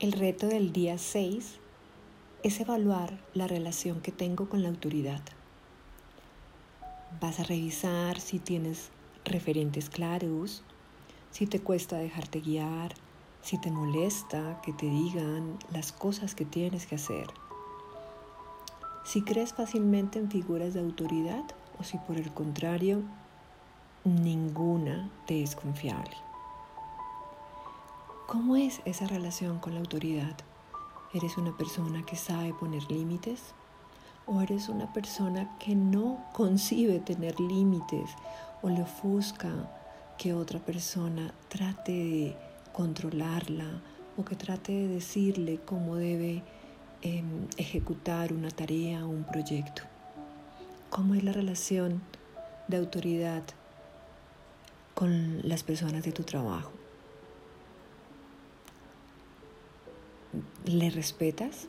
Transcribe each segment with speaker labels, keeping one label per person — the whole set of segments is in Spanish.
Speaker 1: El reto del día 6 es evaluar la relación que tengo con la autoridad. Vas a revisar si tienes referentes claros, si te cuesta dejarte guiar, si te molesta que te digan las cosas que tienes que hacer, si crees fácilmente en figuras de autoridad o si por el contrario ninguna te es confiable. ¿Cómo es esa relación con la autoridad? ¿Eres una persona que sabe poner límites? ¿O eres una persona que no concibe tener límites o le ofusca que otra persona trate de controlarla o que trate de decirle cómo debe em, ejecutar una tarea o un proyecto? ¿Cómo es la relación de autoridad con las personas de tu trabajo? ¿Le respetas?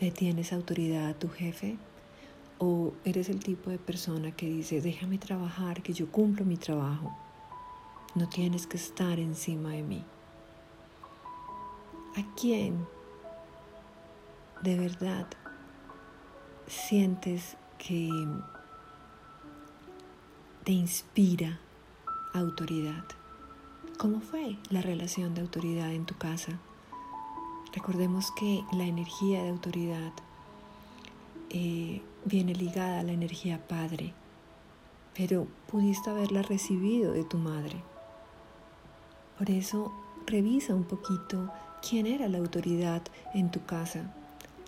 Speaker 1: ¿Le tienes autoridad a tu jefe? ¿O eres el tipo de persona que dice, déjame trabajar, que yo cumplo mi trabajo? No tienes que estar encima de mí. ¿A quién de verdad sientes que te inspira autoridad? ¿Cómo fue la relación de autoridad en tu casa? Recordemos que la energía de autoridad eh, viene ligada a la energía padre, pero pudiste haberla recibido de tu madre. Por eso revisa un poquito quién era la autoridad en tu casa.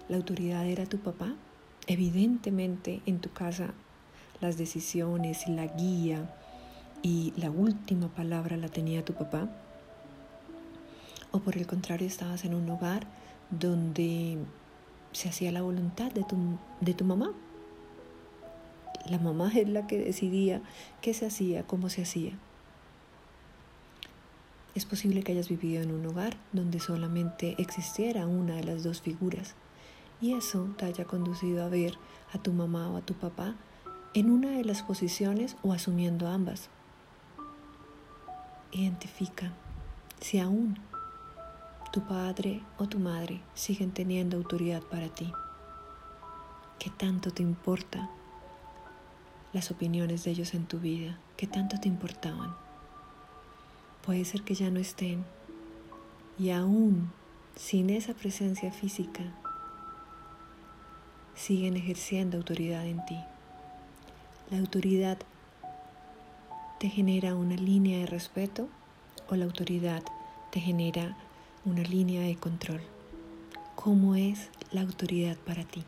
Speaker 1: ¿La autoridad era tu papá? Evidentemente en tu casa las decisiones, la guía y la última palabra la tenía tu papá o por el contrario estabas en un hogar donde se hacía la voluntad de tu, de tu mamá. La mamá es la que decidía qué se hacía, cómo se hacía. Es posible que hayas vivido en un hogar donde solamente existiera una de las dos figuras y eso te haya conducido a ver a tu mamá o a tu papá en una de las posiciones o asumiendo ambas. Identifica si aún tu padre o tu madre siguen teniendo autoridad para ti. ¿Qué tanto te importa las opiniones de ellos en tu vida? ¿Qué tanto te importaban? Puede ser que ya no estén y aún sin esa presencia física siguen ejerciendo autoridad en ti. La autoridad te genera una línea de respeto o la autoridad te genera una línea de control. ¿Cómo es la autoridad para ti?